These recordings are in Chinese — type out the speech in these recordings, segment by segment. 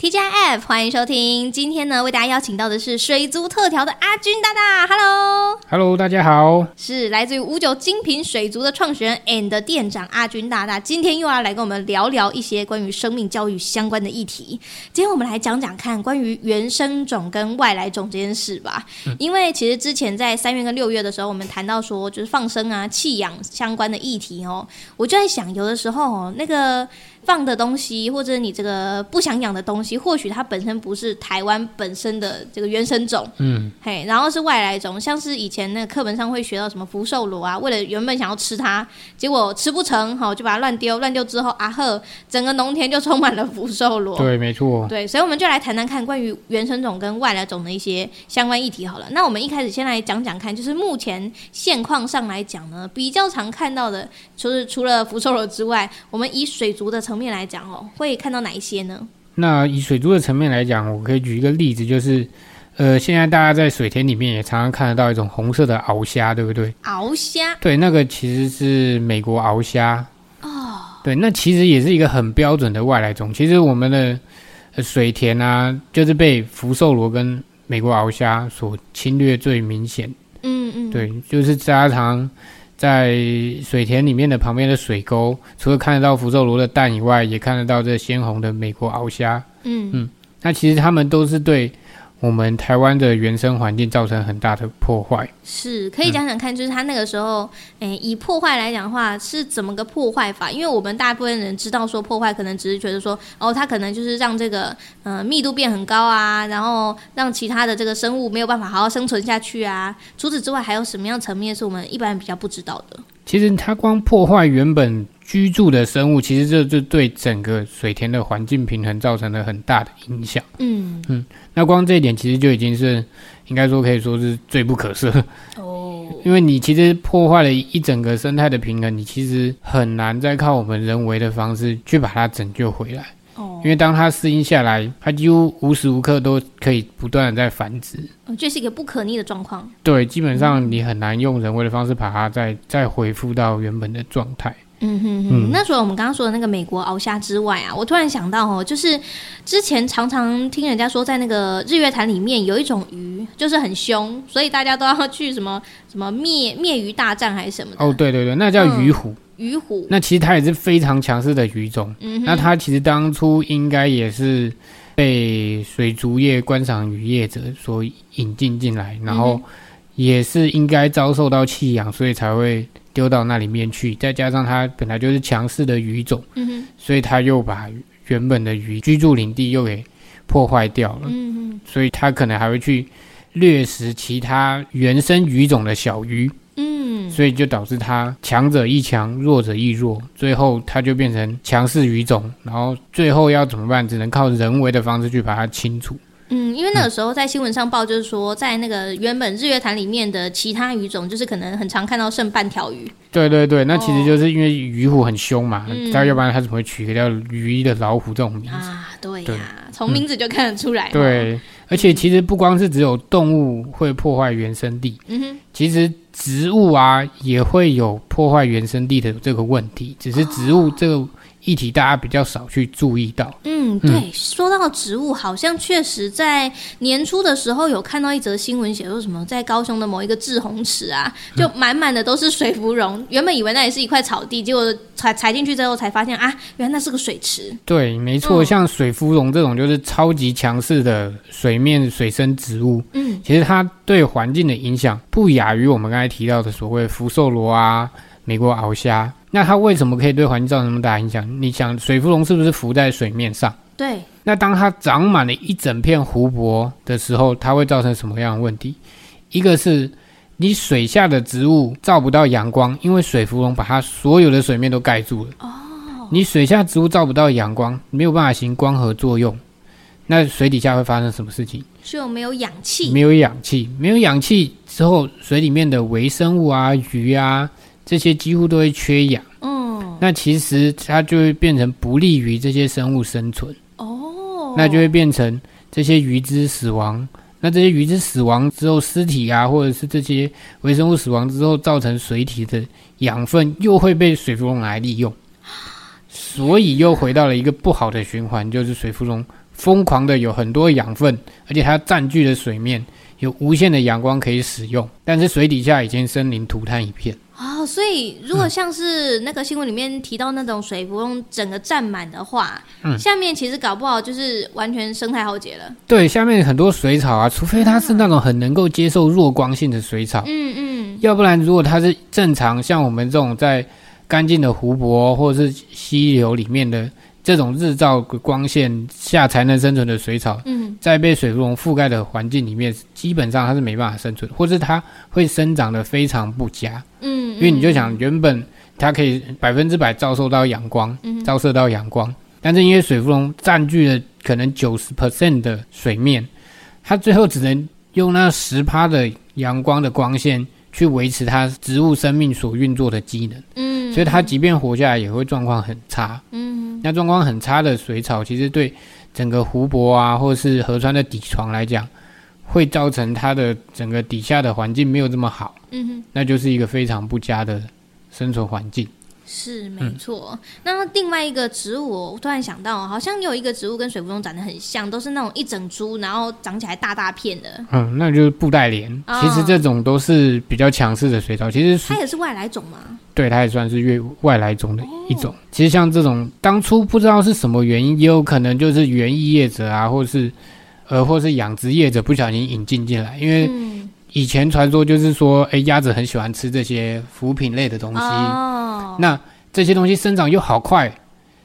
TGIF，欢迎收听。今天呢，为大家邀请到的是水族特调的阿军大大。Hello，Hello，大家好，是来自于五九精品水族的创始人 and 店长阿军大大。今天又要来跟我们聊聊一些关于生命教育相关的议题。今天我们来讲讲看关于原生种跟外来种这件事吧。嗯、因为其实之前在三月跟六月的时候，我们谈到说就是放生啊、弃养相关的议题哦，我就在想，有的时候哦，那个。放的东西，或者你这个不想养的东西，或许它本身不是台湾本身的这个原生种，嗯，嘿，然后是外来种，像是以前那个课本上会学到什么福寿螺啊，为了原本想要吃它，结果吃不成，好就把它乱丢，乱丢之后啊呵，整个农田就充满了福寿螺。对，没错。对，所以我们就来谈谈看关于原生种跟外来种的一些相关议题好了。那我们一开始先来讲讲看，就是目前现况上来讲呢，比较常看到的，就是除了福寿螺之外，我们以水族的层面来讲哦，会看到哪一些呢？那以水族的层面来讲，我可以举一个例子，就是，呃，现在大家在水田里面也常常看得到一种红色的鳌虾，对不对？鳌虾？对，那个其实是美国鳌虾哦。对，那其实也是一个很标准的外来种。其实我们的水田啊，就是被福寿螺跟美国鳌虾所侵略最明显。嗯嗯。对，就是家常。在水田里面的旁边的水沟，除了看得到福寿螺的蛋以外，也看得到这鲜红的美国鳌虾。嗯嗯，那其实他们都是对。我们台湾的原生环境造成很大的破坏，是可以讲讲看，就是他那个时候，诶、嗯欸，以破坏来讲的话，是怎么个破坏法？因为我们大部分人知道说破坏，可能只是觉得说，哦，它可能就是让这个，呃，密度变很高啊，然后让其他的这个生物没有办法好好生存下去啊。除此之外，还有什么样层面是我们一般人比较不知道的？其实它光破坏原本居住的生物，其实这就对整个水田的环境平衡造成了很大的影响。嗯嗯。那光这一点其实就已经是，应该说可以说是罪不可赦哦。因为你其实破坏了一整个生态的平衡，你其实很难再靠我们人为的方式去把它拯救回来。哦。因为当它适应下来，它几乎无时无刻都可以不断的在繁殖。哦，这是一个不可逆的状况。对，基本上你很难用人为的方式把它再再恢复到原本的状态。嗯哼哼，那除了我们刚刚说的那个美国鳌虾之外啊，我突然想到哦，就是之前常常听人家说，在那个日月潭里面有一种鱼，就是很凶，所以大家都要去什么 什么灭灭鱼大战还是什么的。哦，对对对，那叫鱼虎。嗯、鱼虎。那其实它也是非常强势的鱼种。嗯哼。那它其实当初应该也是被水族业、观赏鱼业者所引进进来，然后也是应该遭受到弃养，所以才会。丢到那里面去，再加上它本来就是强势的鱼种，所以它又把原本的鱼居住领地又给破坏掉了，所以它可能还会去掠食其他原生鱼种的小鱼，嗯，所以就导致它强者一强，弱者一弱，最后它就变成强势鱼种，然后最后要怎么办？只能靠人为的方式去把它清除。嗯，因为那个时候在新闻上报，就是说在那个原本日月潭里面的其他鱼种，就是可能很常看到剩半条鱼。对对对，那其实就是因为鱼虎很凶嘛，它、哦、要不然它怎么会取个叫鱼的老虎这种名字啊？对呀、啊，从名字就看得出来、嗯。对，而且其实不光是只有动物会破坏原生地，嗯哼，其实植物啊也会有破坏原生地的这个问题，只是植物这个。哦议题大家比较少去注意到。嗯，对，嗯、说到植物，好像确实在年初的时候有看到一则新闻，写说什么在高雄的某一个滞洪池啊，就满满的都是水芙蓉。原本以为那里是一块草地，结果踩踩进去之后才发现啊，原来那是个水池。对，没错，像水芙蓉这种就是超级强势的水面水生植物。嗯，其实它对环境的影响不亚于我们刚才提到的所谓福寿螺啊、美国螯虾。那它为什么可以对环境造成那么大影响？你想，水芙蓉是不是浮在水面上？对。那当它长满了一整片湖泊的时候，它会造成什么样的问题？一个是你水下的植物照不到阳光，因为水芙蓉把它所有的水面都盖住了。哦。你水下植物照不到阳光，没有办法行光合作用，那水底下会发生什么事情？就没有氧气。没有氧气，没有氧气之后，水里面的微生物啊、鱼啊。这些几乎都会缺氧，嗯，那其实它就会变成不利于这些生物生存，哦，那就会变成这些鱼只死亡，那这些鱼只死亡之后，尸体啊，或者是这些微生物死亡之后，造成水体的养分又会被水芙蓉来利用，所以又回到了一个不好的循环，就是水芙蓉疯狂的有很多养分，而且它占据了水面，有无限的阳光可以使用，但是水底下已经生灵涂炭一片。哦，所以如果像是那个新闻里面提到那种水不用整个占满的话，嗯，下面其实搞不好就是完全生态浩劫了。对，下面很多水草啊，除非它是那种很能够接受弱光性的水草，嗯嗯，要不然如果它是正常像我们这种在干净的湖泊或者是溪流里面的。这种日照光线下才能生存的水草，嗯，在被水芙蓉覆盖的环境里面，基本上它是没办法生存，或是它会生长的非常不佳，嗯，因为你就想，原本它可以百分之百照受到阳光，嗯，照射到阳光，但是因为水芙蓉占据了可能九十 percent 的水面，它最后只能用那十趴的阳光的光线去维持它植物生命所运作的机能，嗯，所以它即便活下来也会状况很差，嗯。那状况很差的水草，其实对整个湖泊啊，或是河川的底床来讲，会造成它的整个底下的环境没有这么好。嗯哼，那就是一个非常不佳的生存环境。是没错。嗯、那另外一个植物，我突然想到，好像有一个植物跟水芙蓉长得很像，都是那种一整株，然后长起来大大片的。嗯，那就是布袋莲。哦、其实这种都是比较强势的水草。其实它也是外来种吗？对，它也算是越外来种的一种。哦、其实像这种当初不知道是什么原因，也有可能就是园艺业者啊，或是呃，或是养殖业者不小心引进进来，因为以前传说就是说，哎，鸭子很喜欢吃这些浮品类的东西。哦那这些东西生长又好快，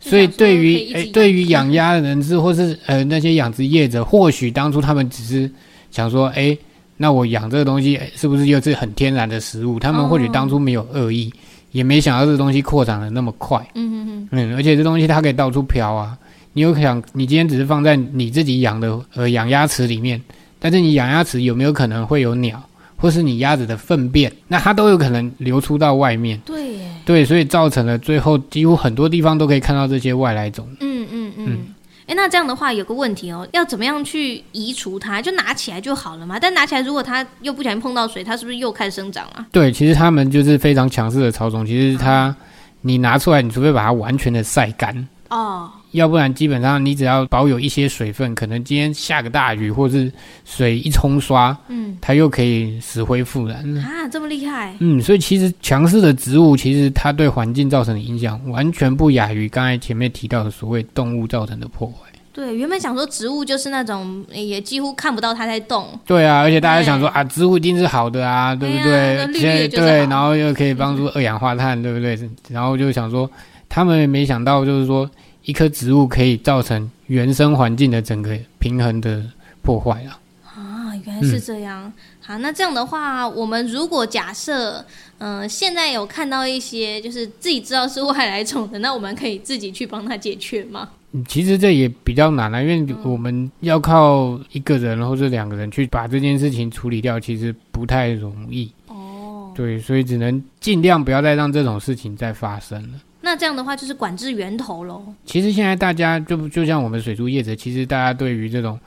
所以对于诶，对于养鸭的人士或是呃那些养殖业者，或许当初他们只是想说，诶，那我养这个东西是不是又是很天然的食物？他们或许当初没有恶意，也没想到这个东西扩展的那么快。嗯嗯嗯，而且这东西它可以到处飘啊。你有想，你今天只是放在你自己养的呃养鸭池里面，但是你养鸭池有没有可能会有鸟？或是你鸭子的粪便，那它都有可能流出到外面。对耶，对，所以造成了最后几乎很多地方都可以看到这些外来种。嗯嗯嗯。哎、那这样的话有个问题哦，要怎么样去移除它？就拿起来就好了嘛？但拿起来如果它又不小心碰到水，它是不是又开始生长了？对，其实它们就是非常强势的草种。其实它，啊、你拿出来，你除非把它完全的晒干。哦。要不然，基本上你只要保有一些水分，可能今天下个大雨，或是水一冲刷，嗯，它又可以死灰复燃啊，这么厉害？嗯，所以其实强势的植物，其实它对环境造成的影响，完全不亚于刚才前面提到的所谓动物造成的破坏。对，原本想说植物就是那种也几乎看不到它在动。对啊，而且大家想说啊，植物一定是好的啊，对不对？绿绿对，然后又可以帮助二氧化碳，对不对？然后就想说，他们没想到就是说。一棵植物可以造成原生环境的整个平衡的破坏啊！啊，原来是这样。嗯、好，那这样的话，我们如果假设，嗯、呃，现在有看到一些就是自己知道是外来种的，那我们可以自己去帮他解决吗？其实这也比较难啊，因为我们要靠一个人或者两个人去把这件事情处理掉，其实不太容易。哦，对，所以只能尽量不要再让这种事情再发生了。那这样的话就是管制源头喽。其实现在大家就就像我们水族业者，其实大家对于这种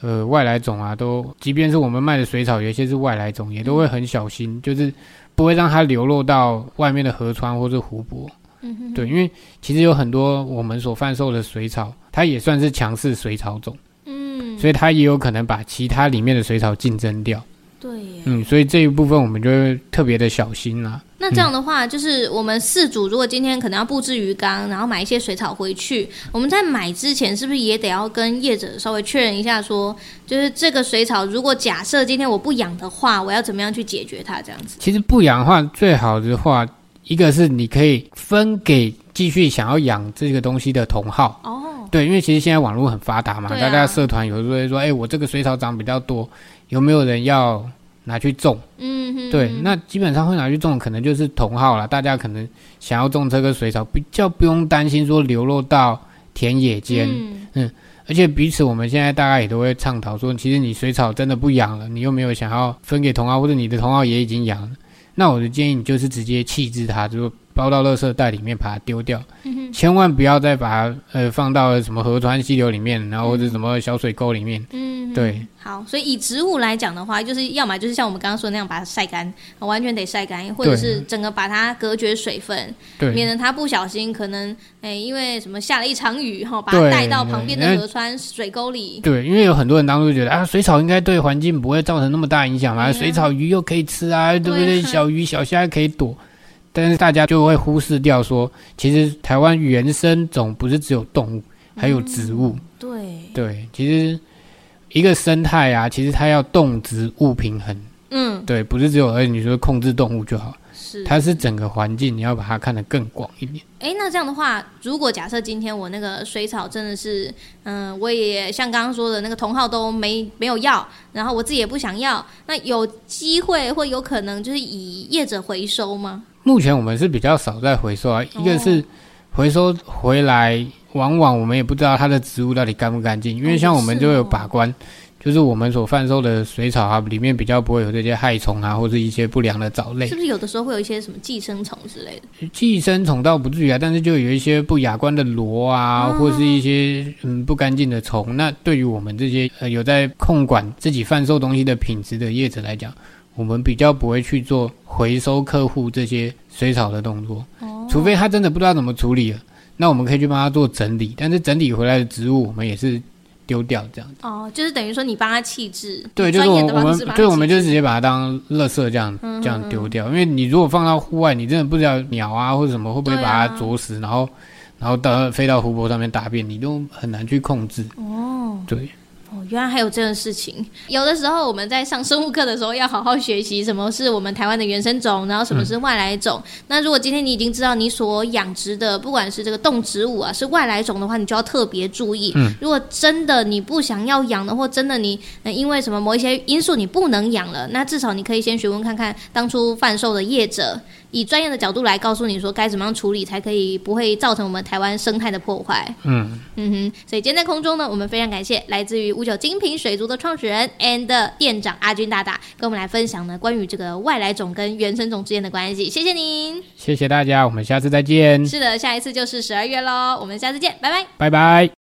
呃外来种啊，都即便是我们卖的水草，有些是外来种，也都会很小心，嗯、就是不会让它流落到外面的河川或是湖泊。嗯哼哼。对，因为其实有很多我们所贩售的水草，它也算是强势水草种。嗯。所以它也有可能把其他里面的水草竞争掉。对。嗯，所以这一部分我们就会特别的小心啦、啊。那这样的话，就是我们四组如果今天可能要布置鱼缸，然后买一些水草回去，我们在买之前是不是也得要跟业者稍微确认一下，说就是这个水草，如果假设今天我不养的话，我要怎么样去解决它？这样子。其实不养的话，最好的话，一个是你可以分给继续想要养这个东西的同好。哦。对，因为其实现在网络很发达嘛，啊、大家社团有时候会说，哎，我这个水草长比较多，有没有人要？拿去种，嗯哼，对，那基本上会拿去种，可能就是同号了。大家可能想要种这个水草，比较不用担心说流落到田野间，嗯，嗯，而且彼此我们现在大家也都会倡导说，其实你水草真的不养了，你又没有想要分给同号，或者你的同号也已经养了，那我的建议你就是直接弃置它，就包到垃圾袋里面把它丢掉，嗯，千万不要再把它呃放到什么河川溪流里面，然后或者什么小水沟里面，嗯。嗯，对。好，所以以植物来讲的话，就是要么就是像我们刚刚说的那样把它晒干，完全得晒干，或者是整个把它隔绝水分，对，免得它不小心可能哎，因为什么下了一场雨哈，把它带到旁边的河川水沟里。对，因为有很多人当初觉得啊，水草应该对环境不会造成那么大影响嘛，啊、水草鱼又可以吃啊，对不对？小鱼小虾可以躲，但是大家就会忽视掉说，其实台湾原生种不是只有动物，还有植物。嗯、对对，其实。一个生态啊，其实它要动植物平衡，嗯，对，不是只有而你说控制动物就好，是，它是整个环境，你要把它看得更广一点。哎，那这样的话，如果假设今天我那个水草真的是，嗯、呃，我也像刚刚说的那个同号都没没有要，然后我自己也不想要，那有机会或有可能就是以业者回收吗？目前我们是比较少在回收啊，一个是回收回来。往往我们也不知道它的植物到底干不干净，因为像我们就有把关，就是我们所贩售的水草啊，里面比较不会有这些害虫啊，或者一些不良的藻类。是不是有的时候会有一些什么寄生虫之类的？寄生虫倒不至于啊，但是就有一些不雅观的螺啊，或是一些嗯不干净的虫。那对于我们这些呃有在控管自己贩售东西的品质的业者来讲，我们比较不会去做回收客户这些水草的动作，除非他真的不知道怎么处理了。那我们可以去帮他做整理，但是整理回来的植物我们也是丢掉这样子。哦，就是等于说你帮他弃置，对，就是我们对，我们就直接把它当垃圾这样这样丢掉。因为你如果放到户外，你真的不知道鸟啊或者什么会不会把它啄死，然后然后到飞到湖泊上面大便，你都很难去控制。哦，对。哦，原来还有这样的事情。有的时候我们在上生物课的时候，要好好学习什么是我们台湾的原生种，然后什么是外来种。嗯、那如果今天你已经知道你所养殖的，不管是这个动植物啊，是外来种的话，你就要特别注意。嗯，如果真的你不想要养的，或真的你因为什么某一些因素你不能养了，那至少你可以先询问看看当初贩售的业者。以专业的角度来告诉你说该怎么样处理，才可以不会造成我们台湾生态的破坏。嗯嗯哼，所以今天在空中呢，我们非常感谢来自于五九精品水族的创始人 and 店长阿军大大，跟我们来分享呢关于这个外来种跟原生种之间的关系。谢谢您，谢谢大家，我们下次再见。是的，下一次就是十二月喽，我们下次见，拜拜，拜拜。